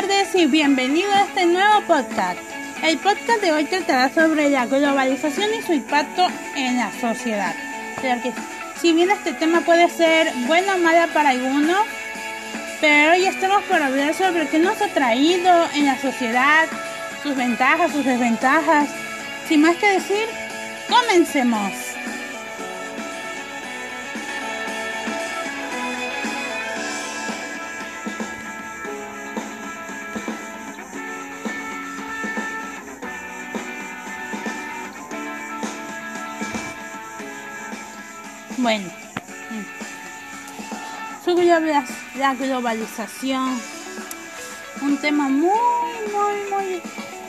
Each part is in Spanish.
Tardes y bienvenido a este nuevo podcast. El podcast de hoy tratará sobre la globalización y su impacto en la sociedad. Que si bien este tema puede ser bueno o malo para algunos, pero hoy estamos por hablar sobre qué nos ha traído en la sociedad, sus ventajas, sus desventajas. Sin más que decir, comencemos. Bueno, sobre la globalización, un tema muy, muy,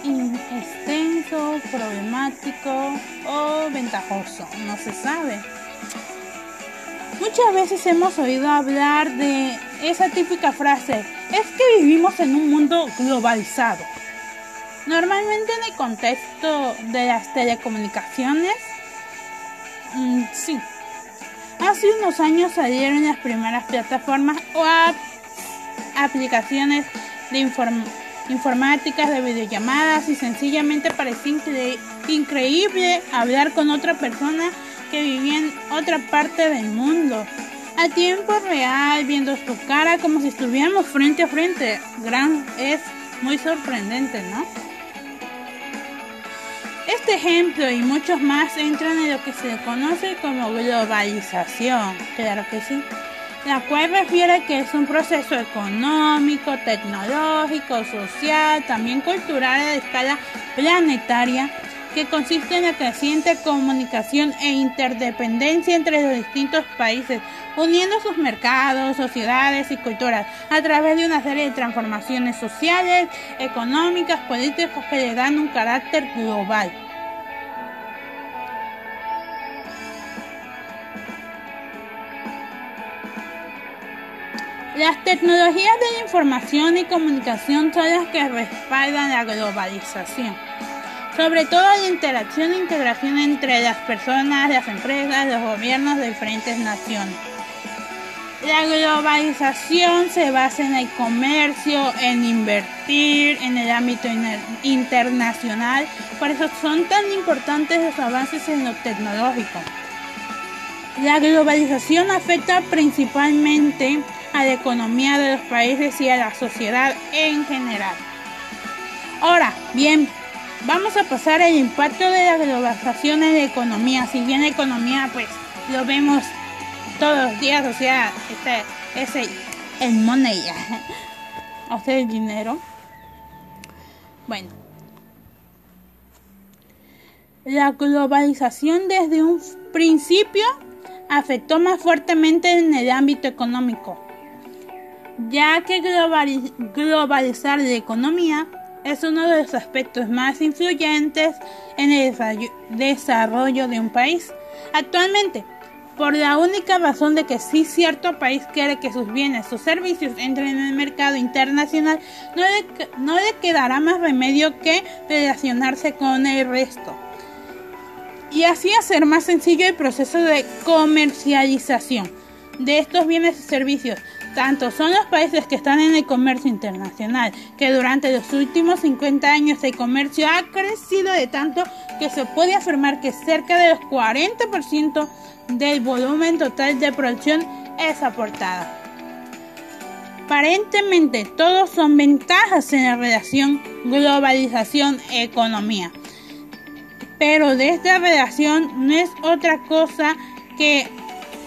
muy extenso, problemático o ventajoso, no se sabe. Muchas veces hemos oído hablar de esa típica frase, es que vivimos en un mundo globalizado. Normalmente en el contexto de las telecomunicaciones, mm, sí, Hace unos años salieron las primeras plataformas o aplicaciones de informáticas, de videollamadas y sencillamente parecía increíble hablar con otra persona que vivía en otra parte del mundo. A tiempo real, viendo su cara como si estuviéramos frente a frente. Gran es muy sorprendente, ¿no? Este ejemplo y muchos más entran en lo que se conoce como globalización, claro que sí, la cual refiere que es un proceso económico, tecnológico, social, también cultural a escala planetaria que consiste en la creciente comunicación e interdependencia entre los distintos países, uniendo sus mercados, sociedades y culturas a través de una serie de transformaciones sociales, económicas, políticas que le dan un carácter global. Las tecnologías de la información y comunicación son las que respaldan la globalización sobre todo la interacción e integración entre las personas, las empresas, los gobiernos de diferentes naciones. La globalización se basa en el comercio, en invertir en el ámbito internacional, por eso son tan importantes los avances en lo tecnológico. La globalización afecta principalmente a la economía de los países y a la sociedad en general. Ahora, bien, Vamos a pasar el impacto de la globalización en la economía. Si bien la economía, pues lo vemos todos los días, o sea, este es el, o sea, el dinero. Bueno, la globalización desde un principio afectó más fuertemente en el ámbito económico, ya que globalizar la economía es uno de los aspectos más influyentes en el desarrollo de un país. Actualmente, por la única razón de que si cierto país quiere que sus bienes o servicios entren en el mercado internacional, no le, no le quedará más remedio que relacionarse con el resto. Y así hacer más sencillo el proceso de comercialización de estos bienes y servicios, tanto son los países que están en el comercio internacional, que durante los últimos 50 años el comercio ha crecido de tanto que se puede afirmar que cerca del 40% del volumen total de producción es aportada. Aparentemente todos son ventajas en la relación globalización-economía. Pero de esta relación no es otra cosa que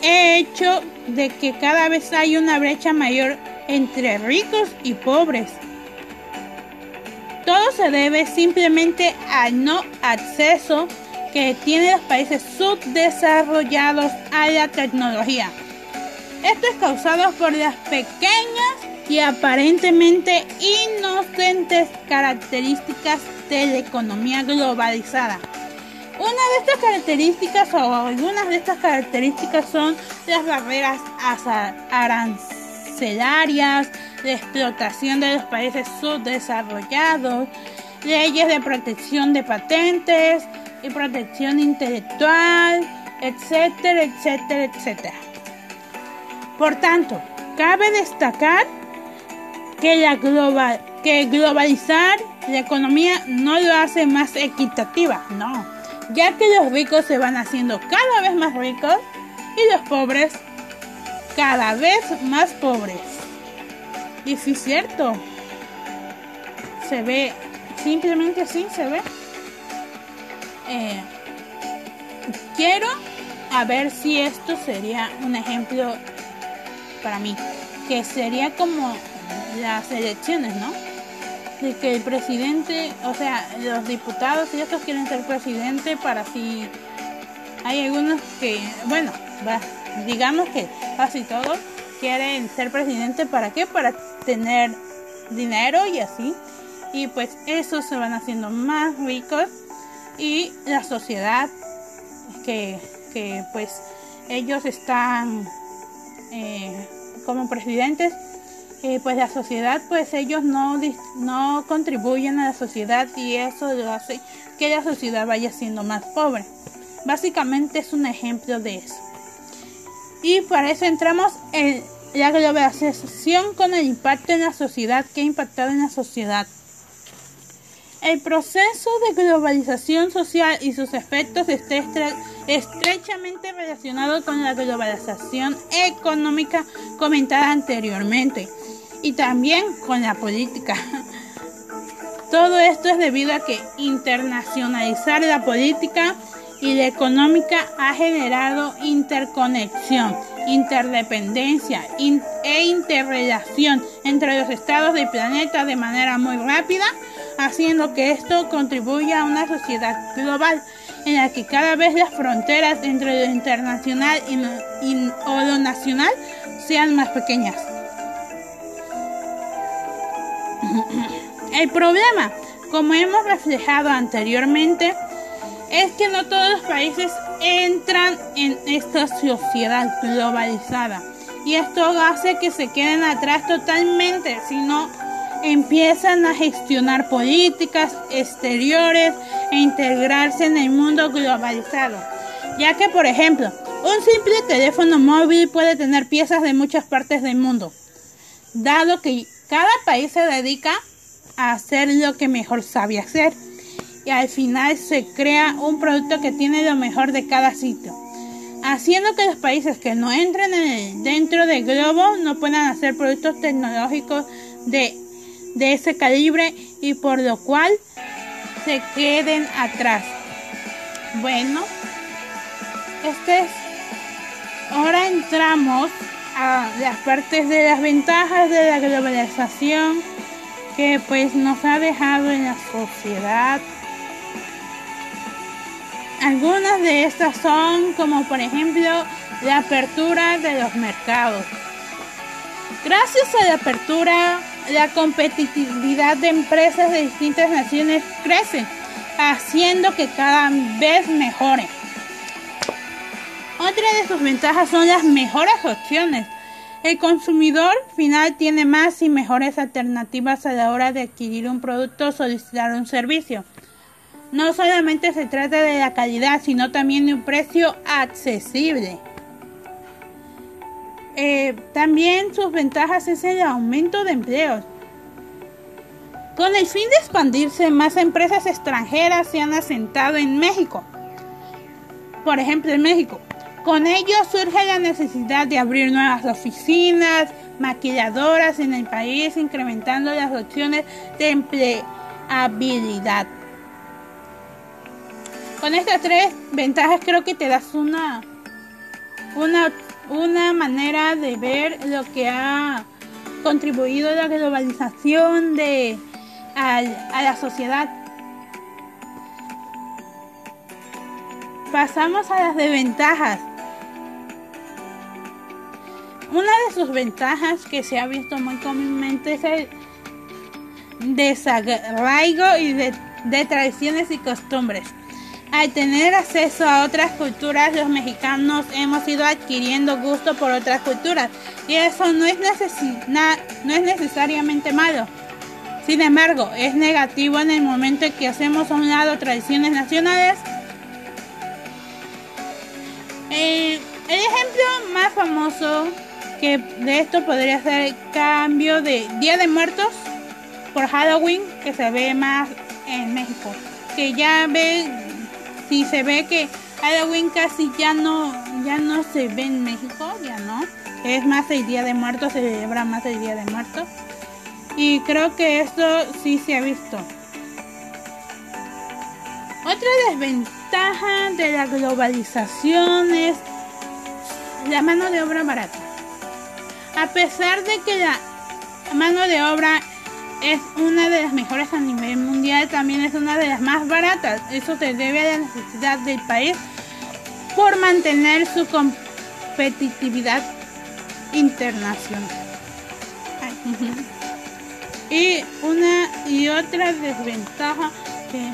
hecho de que cada vez hay una brecha mayor entre ricos y pobres. Todo se debe simplemente al no acceso que tienen los países subdesarrollados a la tecnología. Esto es causado por las pequeñas y aparentemente inocentes características de la economía globalizada. Una de estas características o algunas de estas características son las barreras arancelarias, la explotación de los países subdesarrollados, leyes de protección de patentes y protección intelectual, etcétera, etcétera, etcétera. Por tanto, cabe destacar que, la global, que globalizar la economía no lo hace más equitativa, no, ya que los ricos se van haciendo cada vez más ricos y los pobres cada vez más pobres. Y si es cierto, se ve, simplemente así se ve. Eh, quiero a ver si esto sería un ejemplo para mí, que sería como las elecciones, ¿no? De que el presidente, o sea, los diputados y estos quieren ser presidente para si hay algunos que, bueno, digamos que casi todos quieren ser presidente para qué? Para tener dinero y así. Y pues esos se van haciendo más ricos y la sociedad que, que pues ellos están eh, como presidentes eh, pues la sociedad pues ellos no no contribuyen a la sociedad y eso hace que la sociedad vaya siendo más pobre. Básicamente es un ejemplo de eso. Y para eso entramos en la globalización con el impacto en la sociedad que ha impactado en la sociedad. El proceso de globalización social y sus efectos está estrechamente relacionado con la globalización económica comentada anteriormente y también con la política. Todo esto es debido a que internacionalizar la política y la económica ha generado interconexión, interdependencia e interrelación entre los estados del planeta de manera muy rápida haciendo que esto contribuya a una sociedad global en la que cada vez las fronteras entre lo internacional y, o lo nacional sean más pequeñas. El problema, como hemos reflejado anteriormente, es que no todos los países entran en esta sociedad globalizada. Y esto hace que se queden atrás totalmente, sino empiezan a gestionar políticas exteriores e integrarse en el mundo globalizado, ya que por ejemplo, un simple teléfono móvil puede tener piezas de muchas partes del mundo, dado que cada país se dedica a hacer lo que mejor sabe hacer y al final se crea un producto que tiene lo mejor de cada sitio, haciendo que los países que no entren dentro del globo no puedan hacer productos tecnológicos de de ese calibre y por lo cual se queden atrás. Bueno, este es, ahora entramos a las partes de las ventajas de la globalización que pues nos ha dejado en la sociedad. Algunas de estas son como por ejemplo la apertura de los mercados. Gracias a la apertura la competitividad de empresas de distintas naciones crece, haciendo que cada vez mejore. Otra de sus ventajas son las mejores opciones. El consumidor final tiene más y mejores alternativas a la hora de adquirir un producto o solicitar un servicio. No solamente se trata de la calidad, sino también de un precio accesible. Eh, también sus ventajas es el aumento de empleos. Con el fin de expandirse, más empresas extranjeras se han asentado en México. Por ejemplo, en México. Con ello surge la necesidad de abrir nuevas oficinas, maquilladoras en el país, incrementando las opciones de empleabilidad. Con estas tres ventajas creo que te das una, una una manera de ver lo que ha contribuido la globalización de, a, la sociedad. Pasamos a las desventajas. Una de sus ventajas que se ha visto muy comúnmente es el desarraigo y de, tradiciones y costumbres. Al tener acceso a otras culturas, los mexicanos hemos ido adquiriendo gusto por otras culturas y eso no es, no es necesariamente malo. Sin embargo, es negativo en el momento en que hacemos a un lado tradiciones nacionales. Eh, el ejemplo más famoso que de esto podría ser cambio de Día de Muertos por Halloween que se ve más en México. Que ya ve, si se ve que Halloween casi ya no, ya no se ve en México, ya no. Es más el Día de Muertos, se celebra más el Día de Muertos. Y creo que esto sí se ha visto. Otra desventaja de la globalización es la mano de obra barata. A pesar de que la mano de obra es una de las mejores a nivel mundial, también es una de las más baratas. Eso se debe a la necesidad del país por mantener su competitividad internacional. Y una y otra desventaja que,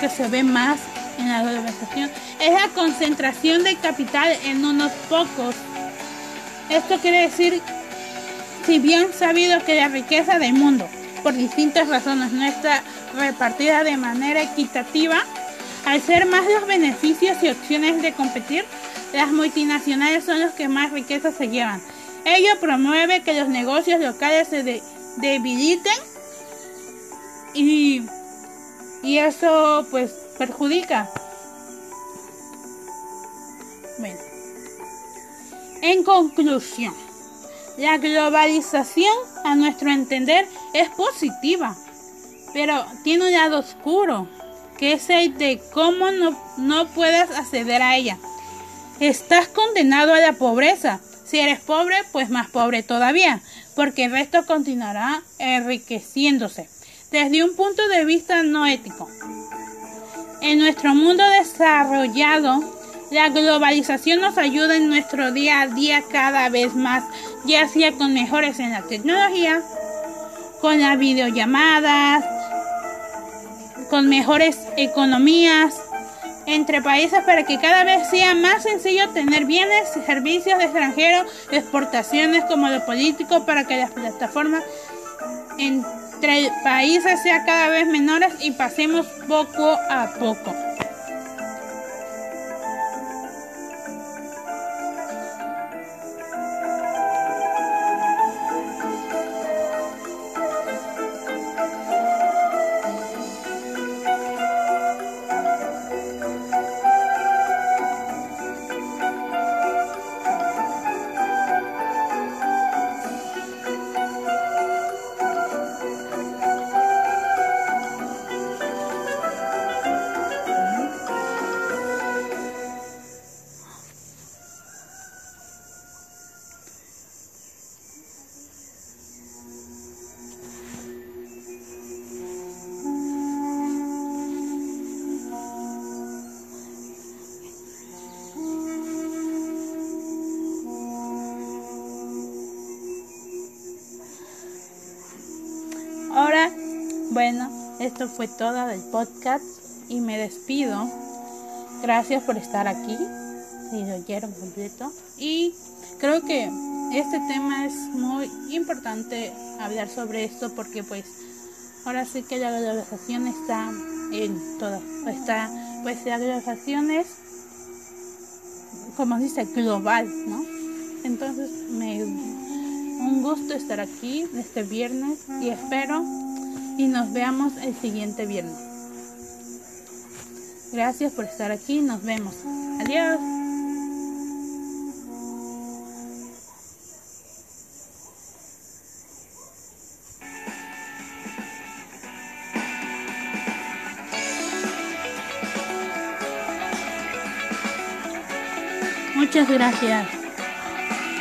que se ve más en la globalización es la concentración de capital en unos pocos. Esto quiere decir, si bien sabido que la riqueza del mundo, por distintas razones, no está repartida de manera equitativa, al ser más los beneficios y opciones de competir, las multinacionales son los que más riqueza se llevan. Ello promueve que los negocios locales se debiliten y, y eso pues perjudica. Bueno, en conclusión, la globalización a nuestro entender es positiva, pero tiene un lado oscuro que es el de cómo no, no puedes acceder a ella. Estás condenado a la pobreza. Si eres pobre, pues más pobre todavía, porque el resto continuará enriqueciéndose desde un punto de vista no ético. En nuestro mundo desarrollado, la globalización nos ayuda en nuestro día a día cada vez más, ya sea con mejores en la tecnología, con las videollamadas, con mejores economías entre países para que cada vez sea más sencillo tener bienes y servicios de extranjeros, exportaciones como lo político para que las plataformas entre países sean cada vez menores y pasemos poco a poco. Bueno, esto fue todo del podcast y me despido. Gracias por estar aquí, si lo oyeron completo. Y creo que este tema es muy importante hablar sobre esto porque pues ahora sí que la globalización está en todo. Está, pues la globalización es, como dice, global, ¿no? Entonces me un gusto estar aquí este viernes y espero y nos veamos el siguiente viernes. Gracias por estar aquí, nos vemos. Adiós. Muchas gracias.